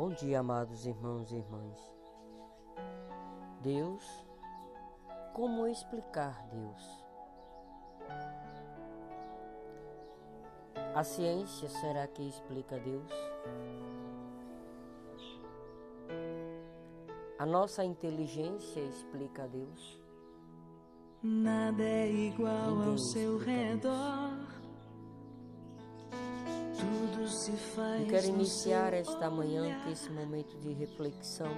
Bom dia, amados irmãos e irmãs. Deus, como explicar Deus? A ciência será que explica Deus? A nossa inteligência explica Deus? Nada é igual Ninguém ao seu redor. Eu quero iniciar esta manhã com esse momento de reflexão,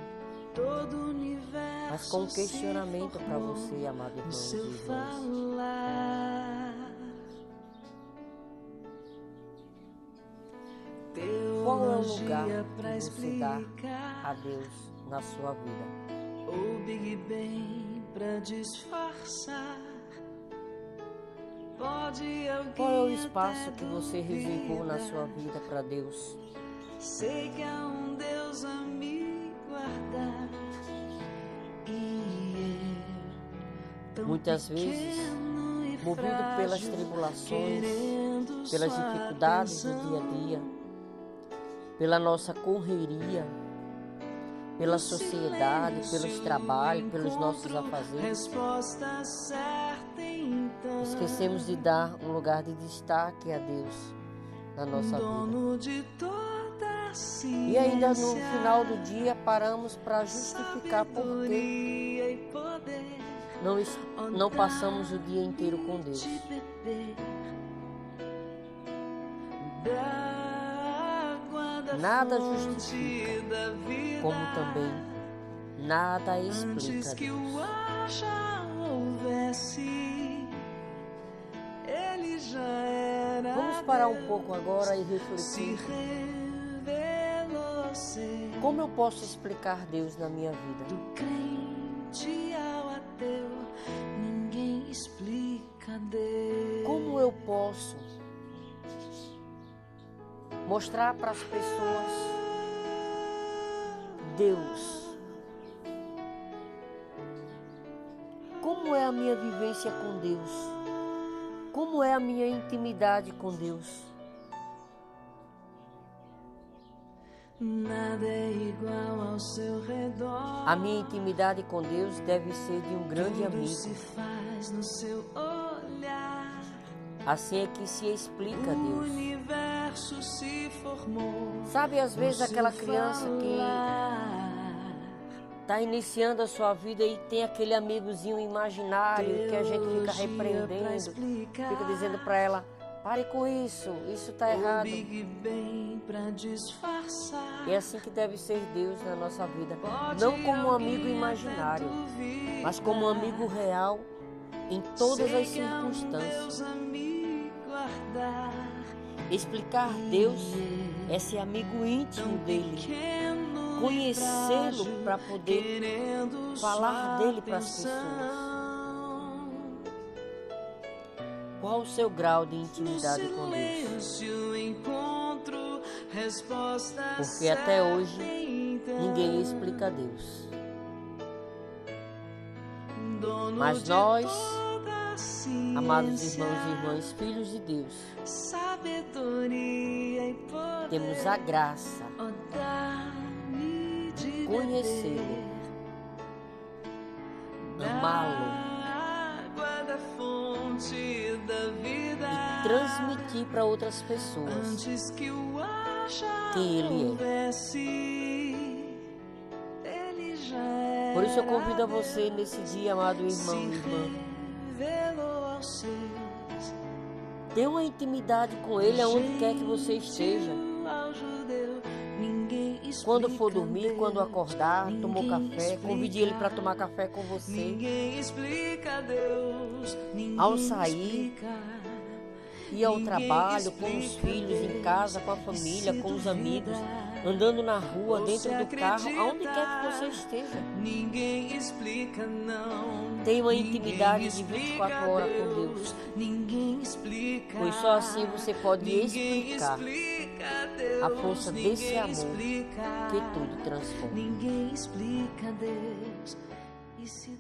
mas com um questionamento para você, amado irmão e irmãs. Qual é o lugar que você dá a Deus na sua vida? ou Big Bang pra disfarçar. Qual é o espaço que você reservou na sua vida para Deus? Sei que há um Deus a me guardar e tão Muitas vezes, movido pelas tribulações, pelas dificuldades do dia a dia, pela nossa correria, pela sociedade, pelos trabalhos, pelos nossos afazeres. Esquecemos de dar um lugar de destaque a Deus na nossa vida. E ainda no final do dia paramos para justificar por que poder. não, não passamos o dia inteiro com Deus. Nada justifica. Como também nada Antes explica que Deus. o já houvesse, ele já era. Vamos parar um pouco agora e refletir. Como eu posso explicar Deus na minha vida? do crente ao ateu, ninguém explica Deus. Como eu posso mostrar para as pessoas Deus? É a minha vivência com Deus? Como é a minha intimidade com Deus? Nada é igual ao seu redor. A minha intimidade com Deus deve ser de um grande Tudo amigo. se faz no seu olhar. Assim é que se explica O Deus. universo se formou. Sabe, às vezes aquela criança que está iniciando a sua vida e tem aquele amigozinho imaginário que a gente fica pra repreendendo, fica dizendo para ela: pare com isso, isso está O errado. E é assim que deve ser Deus na nossa vida, não como um amigo imaginário, mas como um amigo real em todas as Deus circunstâncias. Explicar Deus é ser amigo íntimo dele, conhecê-lo para poder falar dele pras atenção. qual o seu grau de intimidade com Deus. Porque até hoje. Ninguém explica Deus. Dono Mas nós, a Amados irmãos e irmãs, filhos de Deus, temos a graça conhecê-lo, amá-lo. E transmitir para outras pessoas. Antes que quem Ele é. ele Por isso eu convido a você nesse dia, amado irmão e irmã, tenha uma intimidade com Ele aonde quer que você esteja. Quando for dormir, quando acordar, tomou café, convide Ele para tomar café com você. Ninguém explica Deus, ninguém Ao sair, Ir ao trabalho, com os filhos, em casa, com a família, com os amigos, andando na rua, dentro do carro, aonde quer que você esteja. Ninguém explica não. Tenha uma intimidade de explica 24 horas com Deus. Ninguém explica. Pois só assim você pode explicar a força desse amor que tudo transforma. Ninguém explica Deus. E se